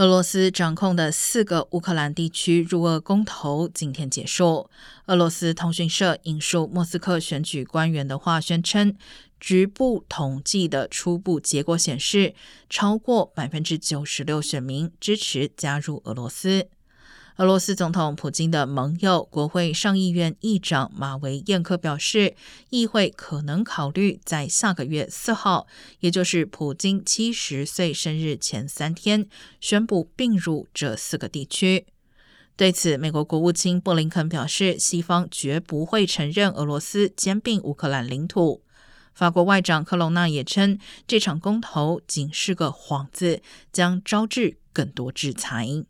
俄罗斯掌控的四个乌克兰地区入俄公投今天结束。俄罗斯通讯社引述莫斯科选举官员的话宣称，局部统计的初步结果显示，超过百分之九十六选民支持加入俄罗斯。俄罗斯总统普京的盟友、国会上议院议长马维彦科表示，议会可能考虑在下个月四号，也就是普京七十岁生日前三天，宣布并入这四个地区。对此，美国国务卿布林肯表示，西方绝不会承认俄罗斯兼并乌克兰领土。法国外长科隆纳也称，这场公投仅是个幌子，将招致更多制裁。